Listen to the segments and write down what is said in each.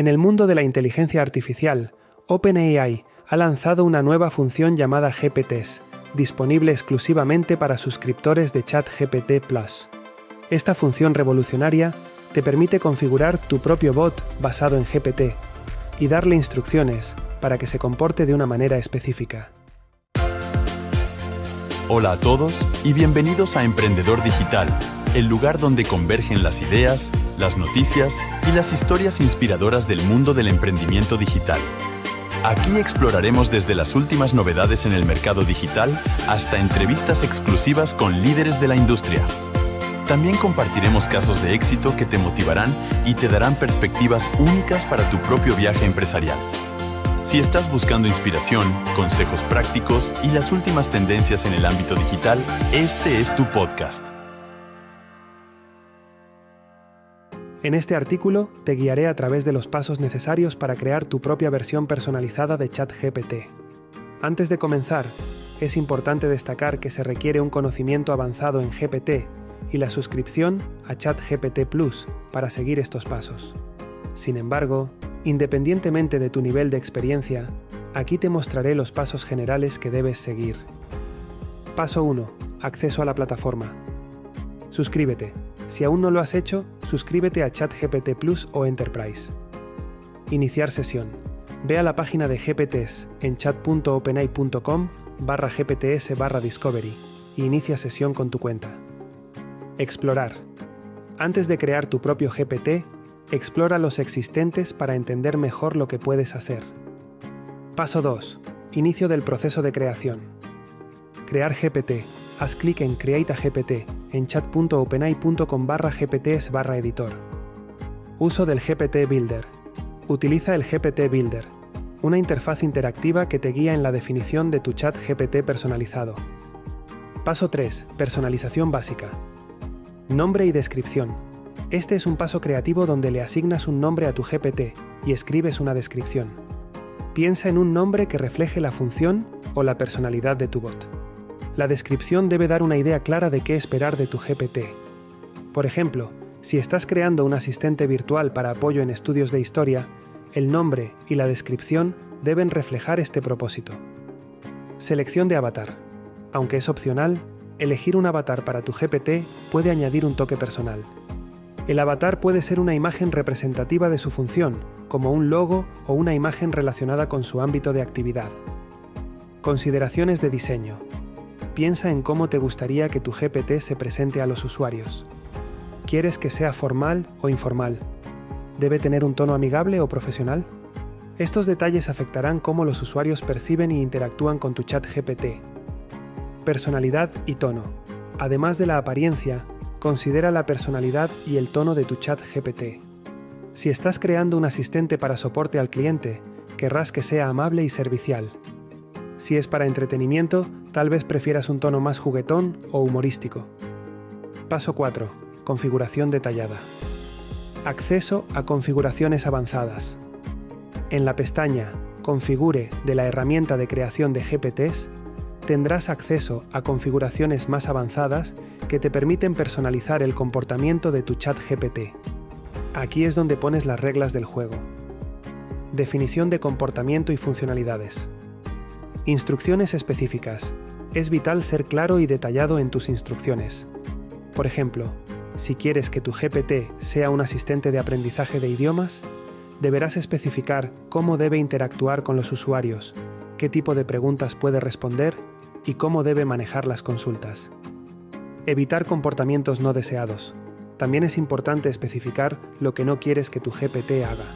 En el mundo de la inteligencia artificial, OpenAI ha lanzado una nueva función llamada GPTs, disponible exclusivamente para suscriptores de ChatGPT Plus. Esta función revolucionaria te permite configurar tu propio bot basado en GPT y darle instrucciones para que se comporte de una manera específica. Hola a todos y bienvenidos a Emprendedor Digital, el lugar donde convergen las ideas, las noticias y las historias inspiradoras del mundo del emprendimiento digital. Aquí exploraremos desde las últimas novedades en el mercado digital hasta entrevistas exclusivas con líderes de la industria. También compartiremos casos de éxito que te motivarán y te darán perspectivas únicas para tu propio viaje empresarial. Si estás buscando inspiración, consejos prácticos y las últimas tendencias en el ámbito digital, este es tu podcast. En este artículo te guiaré a través de los pasos necesarios para crear tu propia versión personalizada de ChatGPT. Antes de comenzar, es importante destacar que se requiere un conocimiento avanzado en GPT y la suscripción a ChatGPT Plus para seguir estos pasos. Sin embargo, independientemente de tu nivel de experiencia, aquí te mostraré los pasos generales que debes seguir. Paso 1. Acceso a la plataforma. Suscríbete. Si aún no lo has hecho, suscríbete a ChatGPT Plus o Enterprise. Iniciar sesión. Ve a la página de GPTs en chat.openai.com barra gpts barra discovery y inicia sesión con tu cuenta. Explorar. Antes de crear tu propio GPT, explora los existentes para entender mejor lo que puedes hacer. Paso 2. Inicio del proceso de creación. Crear GPT. Haz clic en Create a GPT en chat.openai.com barra gpts barra editor. Uso del GPT Builder. Utiliza el GPT Builder, una interfaz interactiva que te guía en la definición de tu chat GPT personalizado. Paso 3. Personalización básica. Nombre y descripción. Este es un paso creativo donde le asignas un nombre a tu GPT y escribes una descripción. Piensa en un nombre que refleje la función o la personalidad de tu bot la descripción debe dar una idea clara de qué esperar de tu GPT. Por ejemplo, si estás creando un asistente virtual para apoyo en estudios de historia, el nombre y la descripción deben reflejar este propósito. Selección de avatar. Aunque es opcional, elegir un avatar para tu GPT puede añadir un toque personal. El avatar puede ser una imagen representativa de su función, como un logo o una imagen relacionada con su ámbito de actividad. Consideraciones de diseño piensa en cómo te gustaría que tu GPT se presente a los usuarios. ¿Quieres que sea formal o informal? ¿Debe tener un tono amigable o profesional? Estos detalles afectarán cómo los usuarios perciben y interactúan con tu chat GPT. Personalidad y tono. Además de la apariencia, considera la personalidad y el tono de tu chat GPT. Si estás creando un asistente para soporte al cliente, querrás que sea amable y servicial. Si es para entretenimiento, Tal vez prefieras un tono más juguetón o humorístico. Paso 4. Configuración detallada. Acceso a configuraciones avanzadas. En la pestaña Configure de la herramienta de creación de GPTs, tendrás acceso a configuraciones más avanzadas que te permiten personalizar el comportamiento de tu chat GPT. Aquí es donde pones las reglas del juego. Definición de comportamiento y funcionalidades. Instrucciones específicas. Es vital ser claro y detallado en tus instrucciones. Por ejemplo, si quieres que tu GPT sea un asistente de aprendizaje de idiomas, deberás especificar cómo debe interactuar con los usuarios, qué tipo de preguntas puede responder y cómo debe manejar las consultas. Evitar comportamientos no deseados. También es importante especificar lo que no quieres que tu GPT haga.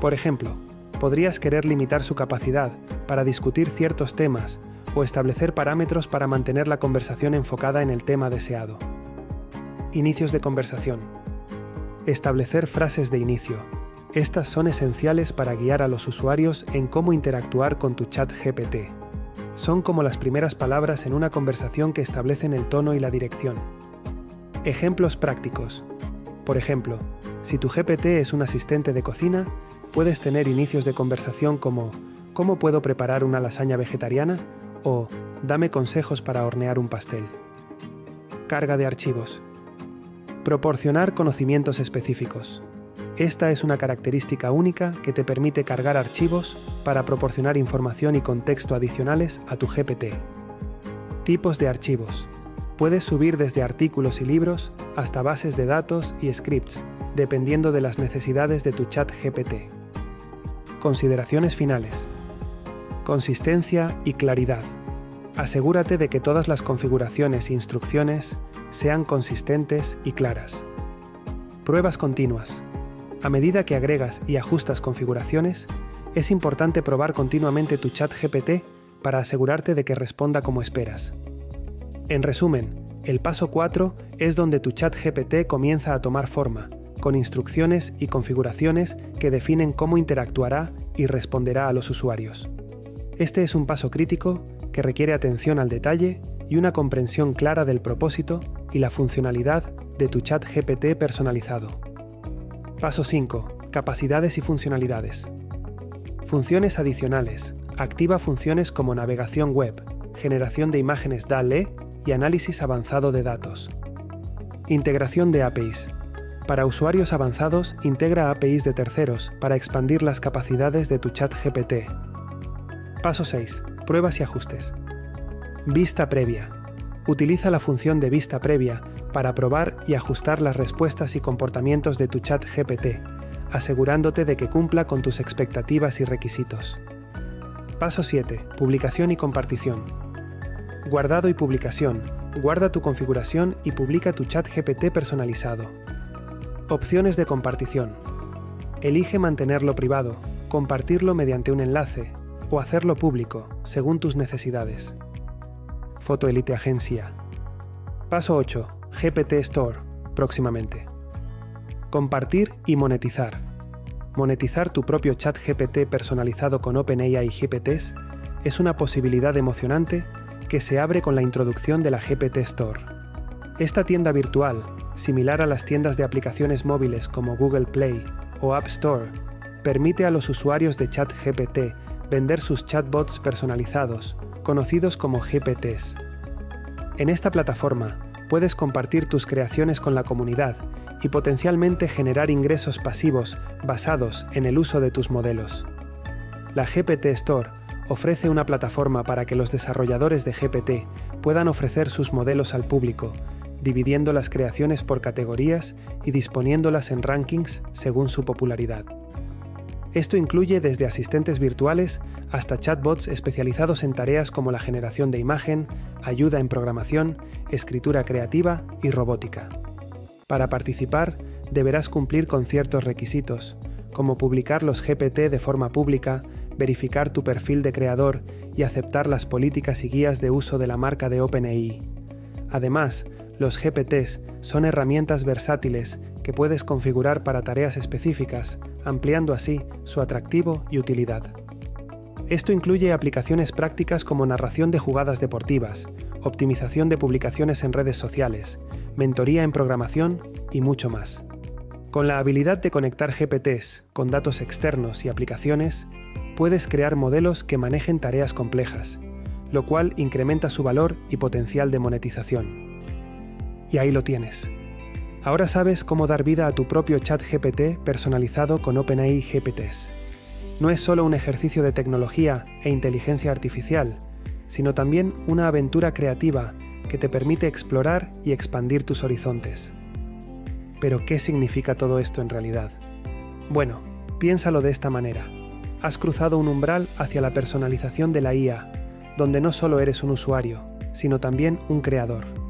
Por ejemplo, podrías querer limitar su capacidad para discutir ciertos temas o establecer parámetros para mantener la conversación enfocada en el tema deseado. Inicios de conversación. Establecer frases de inicio. Estas son esenciales para guiar a los usuarios en cómo interactuar con tu chat GPT. Son como las primeras palabras en una conversación que establecen el tono y la dirección. Ejemplos prácticos. Por ejemplo, si tu GPT es un asistente de cocina, puedes tener inicios de conversación como ¿Cómo puedo preparar una lasaña vegetariana? o Dame consejos para hornear un pastel. Carga de archivos. Proporcionar conocimientos específicos. Esta es una característica única que te permite cargar archivos para proporcionar información y contexto adicionales a tu GPT. Tipos de archivos. Puedes subir desde artículos y libros hasta bases de datos y scripts, dependiendo de las necesidades de tu chat GPT. Consideraciones finales. Consistencia y claridad. Asegúrate de que todas las configuraciones e instrucciones sean consistentes y claras. Pruebas continuas. A medida que agregas y ajustas configuraciones, es importante probar continuamente tu chat GPT para asegurarte de que responda como esperas. En resumen, el paso 4 es donde tu chat GPT comienza a tomar forma, con instrucciones y configuraciones que definen cómo interactuará y responderá a los usuarios. Este es un paso crítico que requiere atención al detalle y una comprensión clara del propósito y la funcionalidad de tu chat GPT personalizado. Paso 5. Capacidades y funcionalidades. Funciones adicionales. Activa funciones como navegación web, generación de imágenes DALE y análisis avanzado de datos. Integración de APIs. Para usuarios avanzados, integra APIs de terceros para expandir las capacidades de tu chat GPT. Paso 6. Pruebas y ajustes. Vista previa. Utiliza la función de vista previa para probar y ajustar las respuestas y comportamientos de tu chat GPT, asegurándote de que cumpla con tus expectativas y requisitos. Paso 7. Publicación y compartición. Guardado y publicación. Guarda tu configuración y publica tu chat GPT personalizado. Opciones de compartición. Elige mantenerlo privado, compartirlo mediante un enlace o hacerlo público, según tus necesidades. Foto Elite Agencia. Paso 8. GPT Store, próximamente. Compartir y monetizar. Monetizar tu propio chat GPT personalizado con OpenAI GPTs es una posibilidad emocionante que se abre con la introducción de la GPT Store. Esta tienda virtual, similar a las tiendas de aplicaciones móviles como Google Play o App Store, permite a los usuarios de chat GPT vender sus chatbots personalizados, conocidos como GPTs. En esta plataforma, puedes compartir tus creaciones con la comunidad y potencialmente generar ingresos pasivos basados en el uso de tus modelos. La GPT Store ofrece una plataforma para que los desarrolladores de GPT puedan ofrecer sus modelos al público, dividiendo las creaciones por categorías y disponiéndolas en rankings según su popularidad. Esto incluye desde asistentes virtuales hasta chatbots especializados en tareas como la generación de imagen, ayuda en programación, escritura creativa y robótica. Para participar, deberás cumplir con ciertos requisitos, como publicar los GPT de forma pública, verificar tu perfil de creador y aceptar las políticas y guías de uso de la marca de OpenAI. Además, los GPTs son herramientas versátiles que puedes configurar para tareas específicas, ampliando así su atractivo y utilidad. Esto incluye aplicaciones prácticas como narración de jugadas deportivas, optimización de publicaciones en redes sociales, mentoría en programación y mucho más. Con la habilidad de conectar GPTs con datos externos y aplicaciones, puedes crear modelos que manejen tareas complejas, lo cual incrementa su valor y potencial de monetización. Y ahí lo tienes. Ahora sabes cómo dar vida a tu propio chat GPT personalizado con OpenAI GPTs. No es solo un ejercicio de tecnología e inteligencia artificial, sino también una aventura creativa que te permite explorar y expandir tus horizontes. Pero, ¿qué significa todo esto en realidad? Bueno, piénsalo de esta manera. Has cruzado un umbral hacia la personalización de la IA, donde no solo eres un usuario, sino también un creador.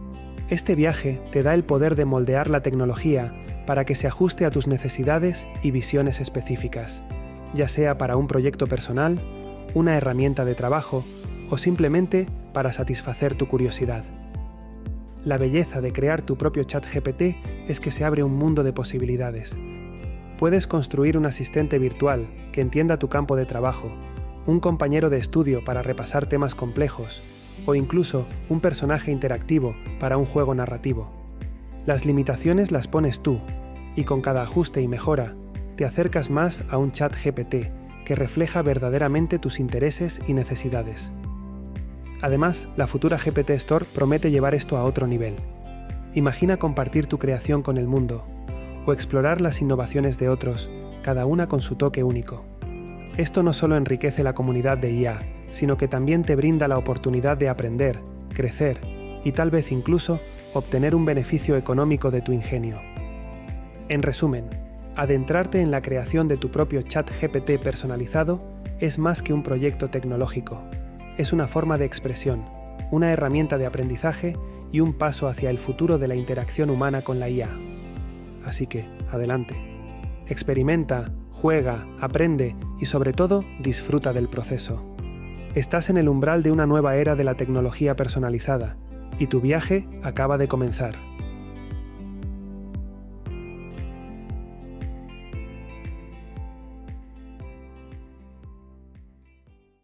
Este viaje te da el poder de moldear la tecnología para que se ajuste a tus necesidades y visiones específicas, ya sea para un proyecto personal, una herramienta de trabajo o simplemente para satisfacer tu curiosidad. La belleza de crear tu propio chat GPT es que se abre un mundo de posibilidades. Puedes construir un asistente virtual que entienda tu campo de trabajo, un compañero de estudio para repasar temas complejos, o incluso un personaje interactivo para un juego narrativo. Las limitaciones las pones tú, y con cada ajuste y mejora, te acercas más a un chat GPT que refleja verdaderamente tus intereses y necesidades. Además, la futura GPT Store promete llevar esto a otro nivel. Imagina compartir tu creación con el mundo, o explorar las innovaciones de otros, cada una con su toque único. Esto no solo enriquece la comunidad de IA, sino que también te brinda la oportunidad de aprender, crecer y tal vez incluso obtener un beneficio económico de tu ingenio. En resumen, adentrarte en la creación de tu propio chat GPT personalizado es más que un proyecto tecnológico, es una forma de expresión, una herramienta de aprendizaje y un paso hacia el futuro de la interacción humana con la IA. Así que, adelante. Experimenta, juega, aprende y sobre todo disfruta del proceso. Estás en el umbral de una nueva era de la tecnología personalizada y tu viaje acaba de comenzar.